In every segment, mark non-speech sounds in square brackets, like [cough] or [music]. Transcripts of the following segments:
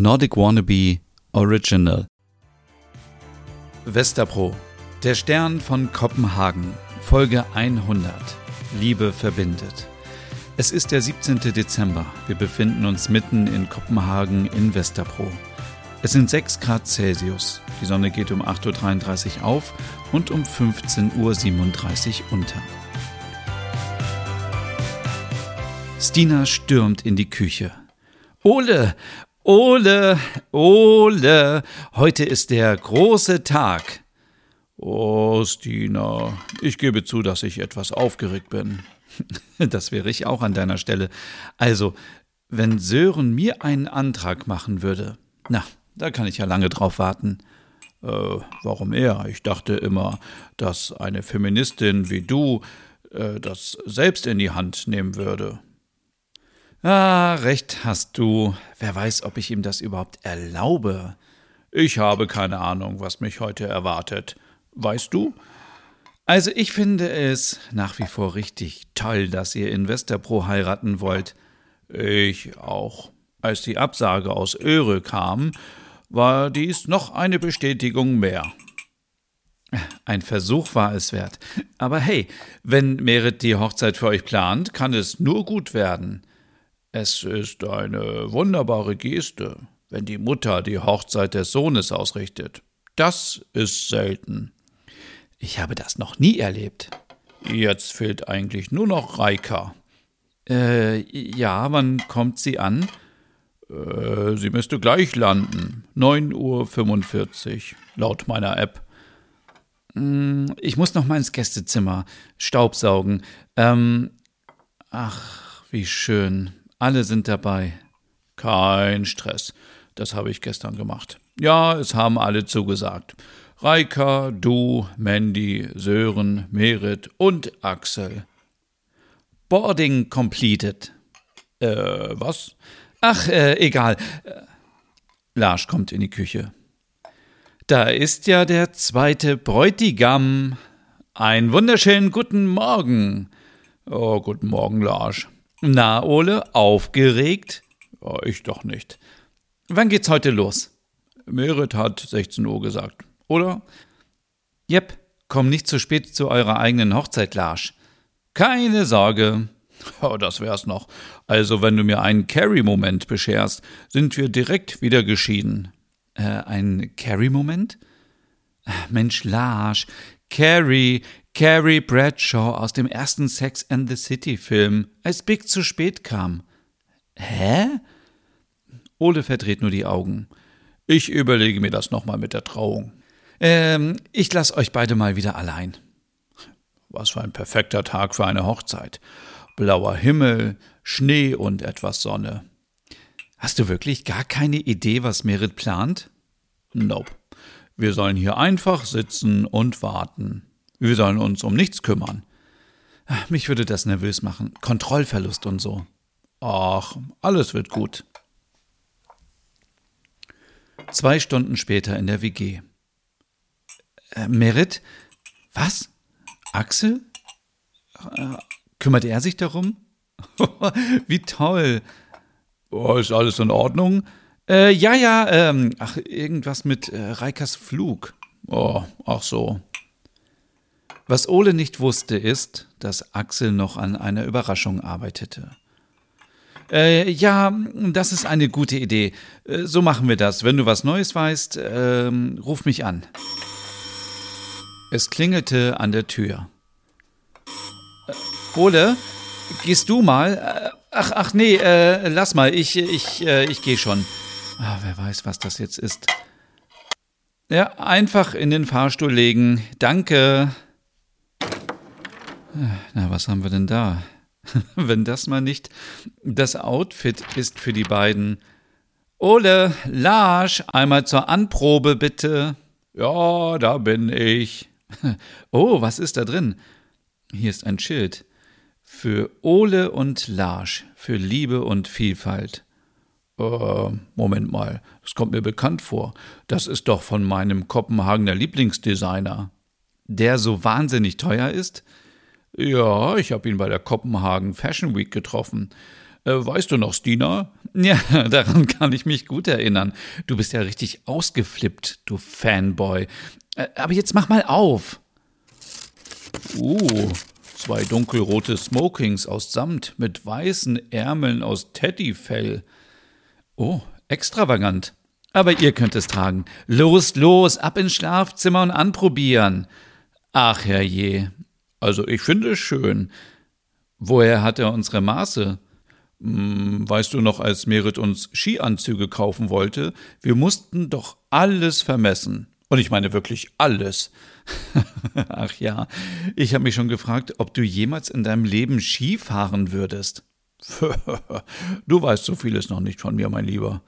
Nordic Wannabe Original. Westerpro, der Stern von Kopenhagen, Folge 100. Liebe verbindet. Es ist der 17. Dezember. Wir befinden uns mitten in Kopenhagen in Westerpro. Es sind 6 Grad Celsius. Die Sonne geht um 8.33 Uhr auf und um 15.37 Uhr unter. Stina stürmt in die Küche. Ole, Ole, Ole, heute ist der große Tag. Oh, Stina, ich gebe zu, dass ich etwas aufgeregt bin. [laughs] Das wäre ich auch an deiner Stelle. Also, wenn Sören mir einen Antrag machen würde, na, da kann ich ja lange drauf warten. Äh, warum er? Ich dachte immer, dass eine Feministin wie du äh, das selbst in die Hand nehmen würde. Ah, recht hast du. Wer weiß, ob ich ihm das überhaupt erlaube. Ich habe keine Ahnung, was mich heute erwartet. Weißt du? Also ich finde es nach wie vor richtig toll, dass ihr Investor heiraten wollt. Ich auch. Als die Absage aus Öre kam, war dies noch eine Bestätigung mehr. Ein Versuch war es wert. Aber hey, wenn Merit die Hochzeit für euch plant, kann es nur gut werden. Es ist eine wunderbare Geste, wenn die Mutter die Hochzeit des Sohnes ausrichtet. Das ist selten. Ich habe das noch nie erlebt. Jetzt fehlt eigentlich nur noch Reika. Äh, ja, wann kommt sie an? Äh, sie müsste gleich landen. 9.45 Uhr, laut meiner App. Hm, ich muss noch mal ins Gästezimmer. Staubsaugen. Ähm, ach, wie schön. Alle sind dabei. Kein Stress. Das habe ich gestern gemacht. Ja, es haben alle zugesagt. Reika, du, Mandy, Sören, Merit und Axel. Boarding completed. Äh, was? Ach, äh, egal. Larsch kommt in die Küche. Da ist ja der zweite Bräutigam. Ein wunderschönen guten Morgen. Oh, guten Morgen, Larsch. Na, Ole, aufgeregt? Ja, ich doch nicht. Wann geht's heute los? Merit hat 16 Uhr gesagt oder? Jep, komm nicht zu spät zu eurer eigenen Hochzeit, Larsch. Keine Sorge. [laughs] Oh, das wär's noch. Also, wenn du mir einen Carrie-Moment bescherst, sind wir direkt wieder geschieden. Äh, ein Carrie-Moment? Mensch, Larsch, Carrie, Carrie Bradshaw aus dem ersten Sex and the City-Film, als Big zu spät kam. Hä? Ole verdreht nur die Augen. Ich überlege mir das nochmal mit der Trauung. Ähm, ich lasse euch beide mal wieder allein. Was für ein perfekter Tag für eine Hochzeit. Blauer Himmel, Schnee und etwas Sonne. Hast du wirklich gar keine Idee, was Merit plant? Nope. Wir sollen hier einfach sitzen und warten. Wir sollen uns um nichts kümmern. Mich würde das nervös machen. Kontrollverlust und so. Ach, alles wird gut. Zwei Stunden später in der WG. Äh, Merit? Was? Axel? Äh, kümmert er sich darum? [laughs] Wie toll. Oh, ist alles in Ordnung? Äh, ja, ja, ähm, ach, irgendwas mit äh, Reikas Flug. Oh, ach so. Was Ole nicht wusste, ist, dass Axel noch an einer Überraschung arbeitete. Äh, ja, das ist eine gute Idee. Äh, so machen wir das. Wenn du was Neues weißt, ähm, ruf mich an. Es klingelte an der Tür. Äh, Ole, gehst du mal? Äh, ach, ach nee, äh, lass mal, ich, ich, äh, ich gehe schon. Ah, wer weiß, was das jetzt ist. Ja, einfach in den Fahrstuhl legen. Danke. Na, was haben wir denn da? [laughs] Wenn das mal nicht das Outfit ist für die beiden. Ole, Larsch, einmal zur Anprobe bitte. Ja, da bin ich. [laughs] Oh, was ist da drin? Hier ist ein Schild. Für Ole und Larsch, für Liebe und Vielfalt. Äh, Moment mal, das kommt mir bekannt vor. Das ist doch von meinem Kopenhagener Lieblingsdesigner. Der so wahnsinnig teuer ist? Ja, ich habe ihn bei der Kopenhagen Fashion Week getroffen. Äh, weißt du noch, Stina? [laughs] Ja, daran kann ich mich gut erinnern. Du bist ja richtig ausgeflippt, du Fanboy. Äh, aber jetzt mach mal auf. Uh, zwei dunkelrote Smokings aus Samt mit weißen Ärmeln aus Teddyfell. Oh, extravagant. Aber ihr könnt es tragen. Los, los, ab ins Schlafzimmer und anprobieren. Ach herrje. Also ich finde es schön. Woher hat er unsere Maße? Hm, weißt du noch, als Merit uns Skianzüge kaufen wollte? Wir mussten doch alles vermessen. Und ich meine wirklich alles. [laughs] Ach ja, ich habe mich schon gefragt, ob du jemals in deinem Leben Ski fahren würdest. [laughs] du weißt so vieles noch nicht von mir, mein Lieber.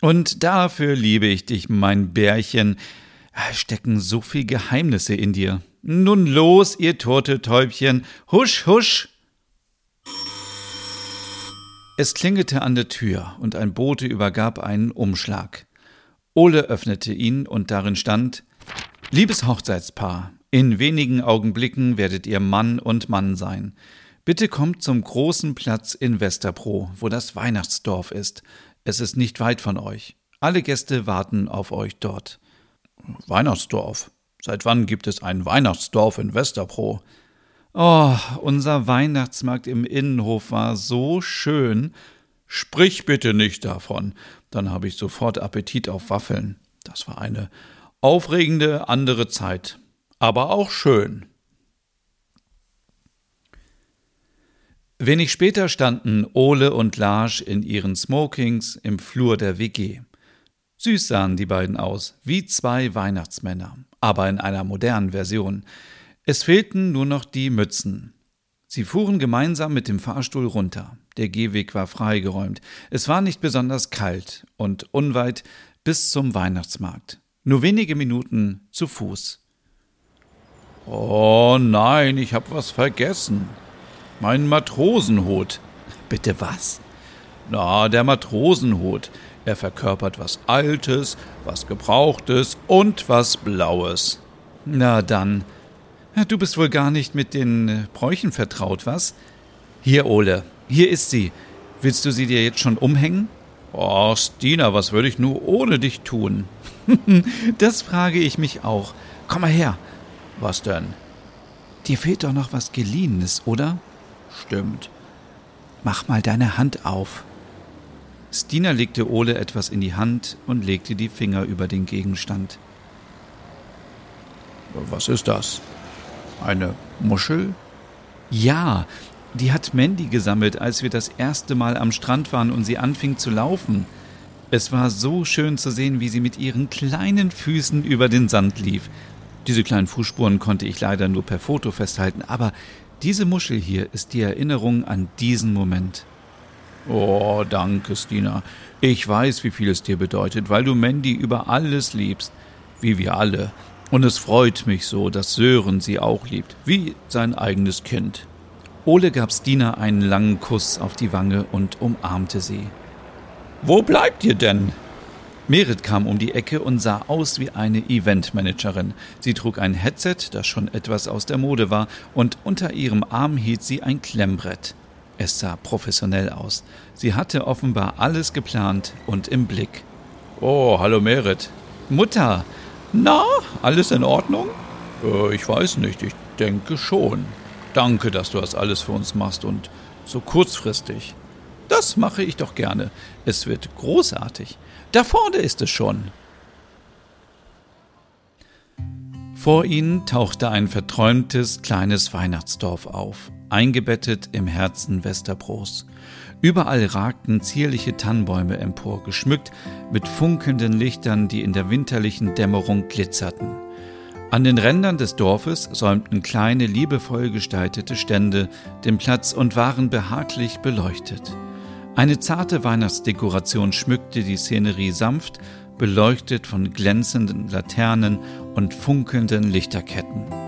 Und dafür liebe ich dich, mein Bärchen. Stecken so viel Geheimnisse in dir. Nun los, ihr Turteltäubchen. Husch, husch. Es klingelte an der Tür und ein Bote übergab einen Umschlag. Ole öffnete ihn und darin stand Liebes Hochzeitspaar, in wenigen Augenblicken werdet ihr Mann und Mann sein. Bitte kommt zum großen Platz in Westerbro, wo das Weihnachtsdorf ist. Es ist nicht weit von euch. Alle Gäste warten auf euch dort. Weihnachtsdorf. Seit wann gibt es ein Weihnachtsdorf in Westerbro? Oh, unser Weihnachtsmarkt im Innenhof war so schön. Sprich bitte nicht davon, dann habe ich sofort Appetit auf Waffeln. Das war eine aufregende andere Zeit, aber auch schön. Wenig später standen Ole und Larsch in ihren Smokings im Flur der WG. Süß sahen die beiden aus, wie zwei Weihnachtsmänner, aber in einer modernen Version. Es fehlten nur noch die Mützen. Sie fuhren gemeinsam mit dem Fahrstuhl runter. Der Gehweg war freigeräumt. Es war nicht besonders kalt und unweit bis zum Weihnachtsmarkt. Nur wenige Minuten zu Fuß. Oh nein, ich hab was vergessen. Mein Matrosenhut. Bitte was? Na, der Matrosenhut. Er verkörpert was Altes, was Gebrauchtes und was Blaues. Na dann, Du bist wohl gar nicht mit den äh, Bräuchen vertraut, was? Hier, Ole, hier ist sie. Willst du sie dir jetzt schon umhängen? Oh, Stina, was würde ich nur ohne dich tun? [laughs] das frage ich mich auch. Komm mal her. Was denn? Dir fehlt doch noch was Geliehenes, oder? Stimmt. Mach mal deine Hand auf. Stina legte Ole etwas in die Hand und legte die Finger über den Gegenstand. Was ist das? Eine Muschel? Ja, die hat Mandy gesammelt, als wir das erste Mal am Strand waren und sie anfing zu laufen. Es war so schön zu sehen, wie sie mit ihren kleinen Füßen über den Sand lief. Diese kleinen Fußspuren konnte ich leider nur per Foto festhalten, aber diese Muschel hier ist die Erinnerung an diesen Moment. Oh, danke, Stina. Ich weiß, wie viel es dir bedeutet, weil du Mandy über alles liebst, wie wir alle. Und es freut mich so, dass Sören sie auch liebt, wie sein eigenes Kind. Ole gab Stina einen langen Kuss auf die Wange und umarmte sie. Wo bleibt ihr denn? Merit kam um die Ecke und sah aus wie eine Eventmanagerin. Sie trug ein Headset, das schon etwas aus der Mode war, und unter ihrem Arm hielt sie ein Klemmbrett. Es sah professionell aus. Sie hatte offenbar alles geplant und im Blick. Oh, hallo Merit. Mutter, na, alles in Ordnung? Äh, ich weiß nicht, ich denke schon. Danke, dass du das alles für uns machst und so kurzfristig. Das mache ich doch gerne. Es wird großartig. Da vorne ist es schon. Vor ihnen tauchte ein verträumtes kleines Weihnachtsdorf auf, eingebettet im Herzen Westerbros. Überall ragten zierliche Tannenbäume empor, geschmückt mit funkelnden Lichtern, die in der winterlichen Dämmerung glitzerten. An den Rändern des Dorfes säumten kleine, liebevoll gestaltete Stände den Platz und waren behaglich beleuchtet. Eine zarte Weihnachtsdekoration schmückte die Szenerie sanft, beleuchtet von glänzenden Laternen und funkelnden Lichterketten.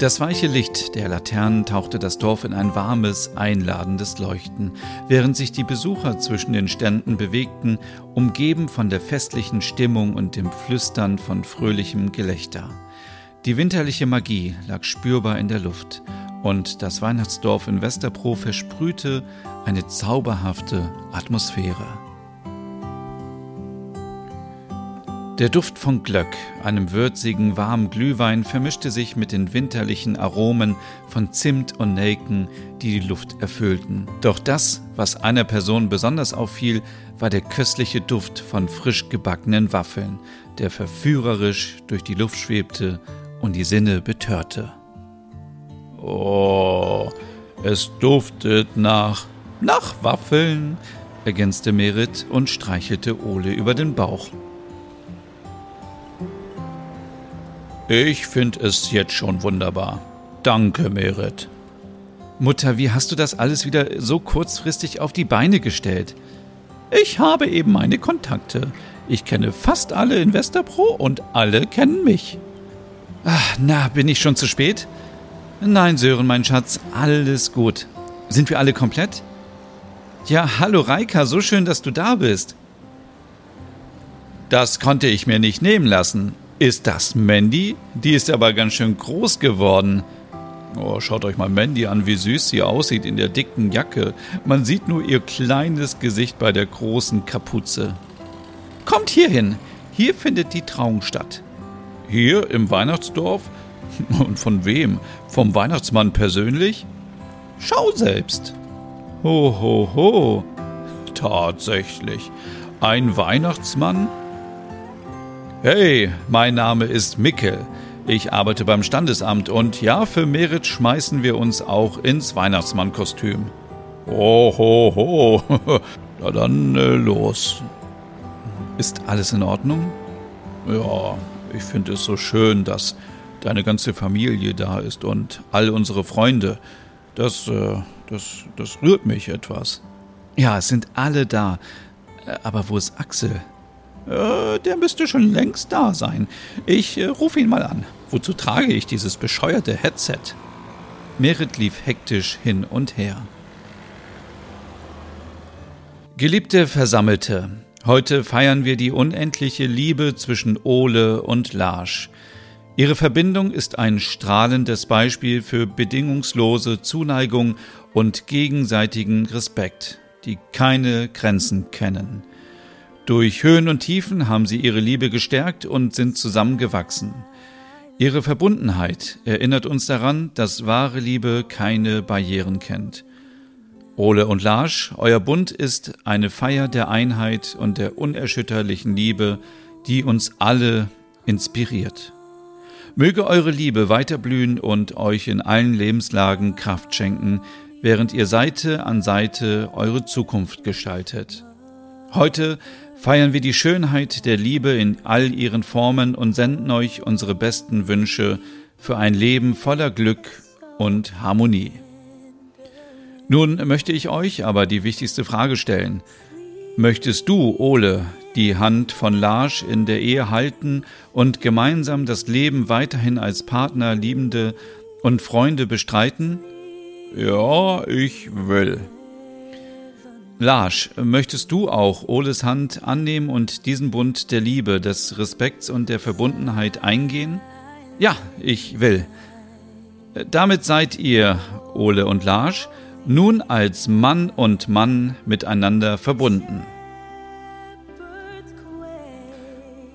Das weiche Licht der Laternen tauchte das Dorf in ein warmes, einladendes Leuchten, während sich die Besucher zwischen den Ständen bewegten, umgeben von der festlichen Stimmung und dem Flüstern von fröhlichem Gelächter. Die winterliche Magie lag spürbar in der Luft, und das Weihnachtsdorf in Westerbro versprühte eine zauberhafte Atmosphäre. Der Duft von Glöck, einem würzigen, warmen Glühwein, vermischte sich mit den winterlichen Aromen von Zimt und Nelken, die die Luft erfüllten. Doch das, was einer Person besonders auffiel, war der köstliche Duft von frisch gebackenen Waffeln, der verführerisch durch die Luft schwebte und die Sinne betörte. Oh, es duftet nach, nach Waffeln, ergänzte Merit und streichelte Ole über den Bauch. Ich finde es jetzt schon wunderbar. Danke, Merit. Mutter, wie hast du das alles wieder so kurzfristig auf die Beine gestellt? Ich habe eben meine Kontakte. Ich kenne fast alle in Westerbro und alle kennen mich. Ach, na, bin ich schon zu spät? Nein, Sören, mein Schatz, alles gut. Sind wir alle komplett? Ja, hallo Reika, so schön, dass du da bist. Das konnte ich mir nicht nehmen lassen. Ist das Mandy? Die ist aber ganz schön groß geworden. Oh, schaut euch mal Mandy an, wie süß sie aussieht in der dicken Jacke. Man sieht nur ihr kleines Gesicht bei der großen Kapuze. Kommt hierhin. Hier findet die Trauung statt. Hier im Weihnachtsdorf? [laughs] Und von wem? Vom Weihnachtsmann persönlich? Schau selbst. Ho, ho, ho. Tatsächlich. Ein Weihnachtsmann? Hey, mein Name ist Mickel. Ich arbeite beim Standesamt und ja, für Merit schmeißen wir uns auch ins Weihnachtsmannkostüm. Ho, ho, ho. [laughs] Na dann äh, los. Ist alles in Ordnung? Ja, ich finde es so schön, dass deine ganze Familie da ist und all unsere Freunde. Das, äh, das, das rührt mich etwas. Ja, es sind alle da. Äh, aber wo ist Axel? Äh, der müsste schon längst da sein. Ich äh, rufe ihn mal an. Wozu trage ich dieses bescheuerte Headset? Merit lief hektisch hin und her. Geliebte Versammelte, heute feiern wir die unendliche Liebe zwischen Ole und Larsch. Ihre Verbindung ist ein strahlendes Beispiel für bedingungslose Zuneigung und gegenseitigen Respekt, die keine Grenzen kennen. Durch Höhen und Tiefen haben sie ihre Liebe gestärkt und sind zusammengewachsen. Ihre Verbundenheit erinnert uns daran, dass wahre Liebe keine Barrieren kennt. Ole und Larsch, euer Bund ist eine Feier der Einheit und der unerschütterlichen Liebe, die uns alle inspiriert. Möge eure Liebe weiterblühen und euch in allen Lebenslagen Kraft schenken, während ihr Seite an Seite eure Zukunft gestaltet. Heute feiern wir die Schönheit der Liebe in all ihren Formen und senden euch unsere besten Wünsche für ein Leben voller Glück und Harmonie. Nun möchte ich euch aber die wichtigste Frage stellen. Möchtest du, Ole, die Hand von Lars in der Ehe halten und gemeinsam das Leben weiterhin als Partner, Liebende und Freunde bestreiten? Ja, ich will. Lars, möchtest du auch Oles Hand annehmen und diesen Bund der Liebe, des Respekts und der Verbundenheit eingehen? Ja, ich will. Damit seid ihr, Ole und Lars, nun als Mann und Mann miteinander verbunden.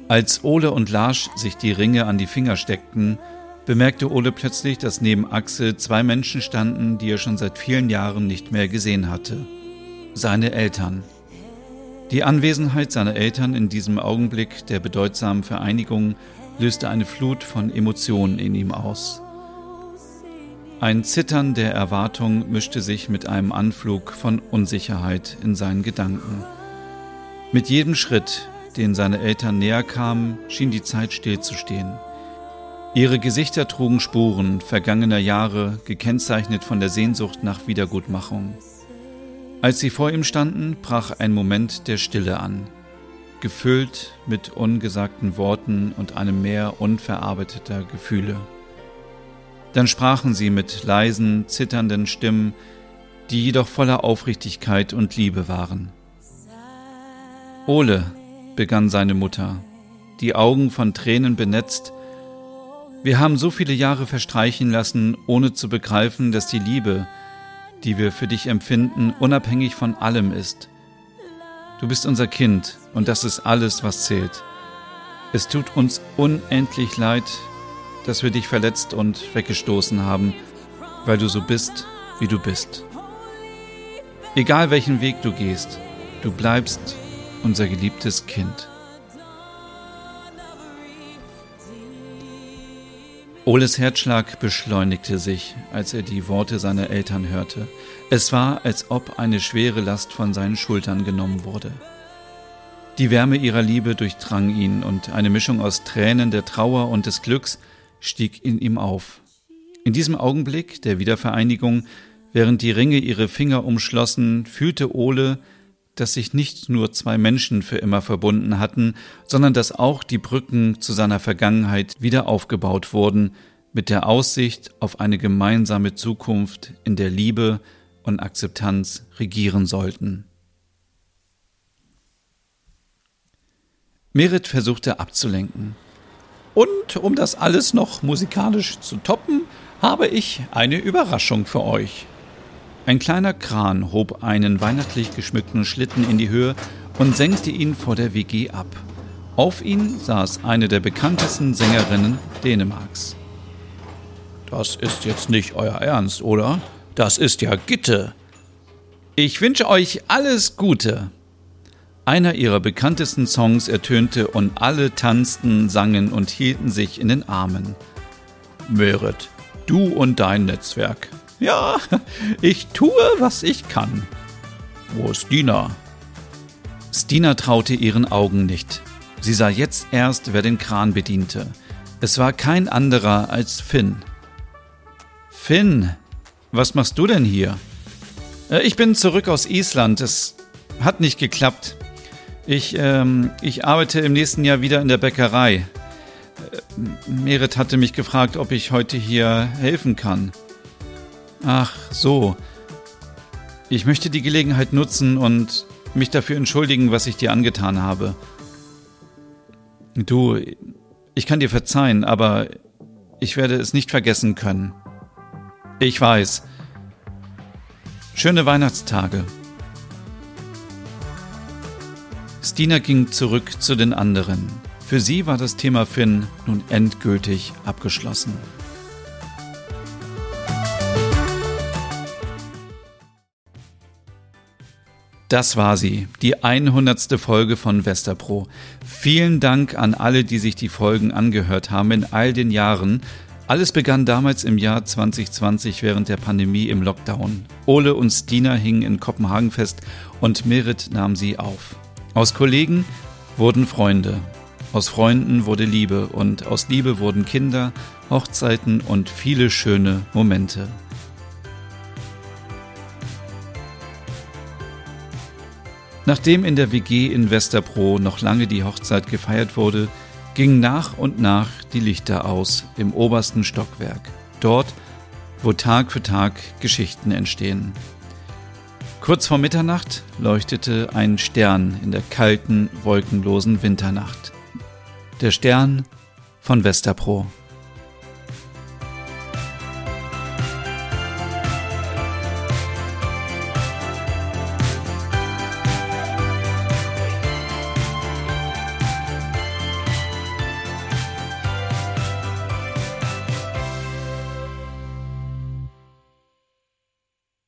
Als Ole und Lars sich die Ringe an die Finger steckten, bemerkte Ole plötzlich, dass neben Axel zwei Menschen standen, die er schon seit vielen Jahren nicht mehr gesehen hatte seine Eltern. Die Anwesenheit seiner Eltern in diesem Augenblick der bedeutsamen Vereinigung löste eine Flut von Emotionen in ihm aus. Ein Zittern der Erwartung mischte sich mit einem Anflug von Unsicherheit in seinen Gedanken. Mit jedem Schritt, den seine Eltern näher kamen, schien die Zeit stillzustehen. Ihre Gesichter trugen Spuren vergangener Jahre, gekennzeichnet von der Sehnsucht nach Wiedergutmachung. Als sie vor ihm standen, brach ein Moment der Stille an, gefüllt mit ungesagten Worten und einem Meer unverarbeiteter Gefühle. Dann sprachen sie mit leisen, zitternden Stimmen, die jedoch voller Aufrichtigkeit und Liebe waren. Ole, begann seine Mutter, die Augen von Tränen benetzt, Wir haben so viele Jahre verstreichen lassen, ohne zu begreifen, dass die Liebe, die wir für dich empfinden, unabhängig von allem ist. Du bist unser Kind und das ist alles, was zählt. Es tut uns unendlich leid, dass wir dich verletzt und weggestoßen haben, weil du so bist, wie du bist. Egal welchen Weg du gehst, du bleibst unser geliebtes Kind. Oles Herzschlag beschleunigte sich, als er die Worte seiner Eltern hörte. Es war, als ob eine schwere Last von seinen Schultern genommen wurde. Die Wärme ihrer Liebe durchdrang ihn und eine Mischung aus Tränen der Trauer und des Glücks stieg in ihm auf. In diesem Augenblick der Wiedervereinigung, während die Ringe ihre Finger umschlossen, fühlte Ole, dass sich nicht nur zwei Menschen für immer verbunden hatten, sondern dass auch die Brücken zu seiner Vergangenheit wieder aufgebaut wurden, mit der Aussicht auf eine gemeinsame Zukunft, in der Liebe und Akzeptanz regieren sollten. Merit versuchte abzulenken. Und um das alles noch musikalisch zu toppen, habe ich eine Überraschung für euch. Ein kleiner Kran hob einen weihnachtlich geschmückten Schlitten in die Höhe und senkte ihn vor der WG ab. Auf ihn saß eine der bekanntesten Sängerinnen Dänemarks. Das ist jetzt nicht euer Ernst, oder? Das ist ja Gitte. Ich wünsche euch alles Gute. Einer ihrer bekanntesten Songs ertönte und alle tanzten, sangen und hielten sich in den Armen. Merit, du und dein Netzwerk. Ja, ich tue, was ich kann. Wo ist Dina? Stina traute ihren Augen nicht. Sie sah jetzt erst, wer den Kran bediente. Es war kein anderer als Finn. Finn, was machst du denn hier? Äh, ich bin zurück aus Island. Es hat nicht geklappt. Ich, ähm, ich arbeite im nächsten Jahr wieder in der Bäckerei. Äh, Merit hatte mich gefragt, ob ich heute hier helfen kann. Ach so. Ich möchte die Gelegenheit nutzen und mich dafür entschuldigen, was ich dir angetan habe. Du, ich kann dir verzeihen, aber ich werde es nicht vergessen können. Ich weiß. Schöne Weihnachtstage. Stina ging zurück zu den anderen. Für sie war das Thema Finn nun endgültig abgeschlossen. Das war sie, die 100. Folge von Westerpro. Vielen Dank an alle, die sich die Folgen angehört haben in all den Jahren. Alles begann damals im Jahr 2020 während der Pandemie im Lockdown. Ole und Stina hingen in Kopenhagen fest und Merit nahm sie auf. Aus Kollegen wurden Freunde. Aus Freunden wurde Liebe und aus Liebe wurden Kinder, Hochzeiten und viele schöne Momente. Nachdem in der WG in Westerpro noch lange die Hochzeit gefeiert wurde, gingen nach und nach die Lichter aus im obersten Stockwerk, dort, wo Tag für Tag Geschichten entstehen. Kurz vor Mitternacht leuchtete ein Stern in der kalten, wolkenlosen Winternacht. Der Stern von Westerpro.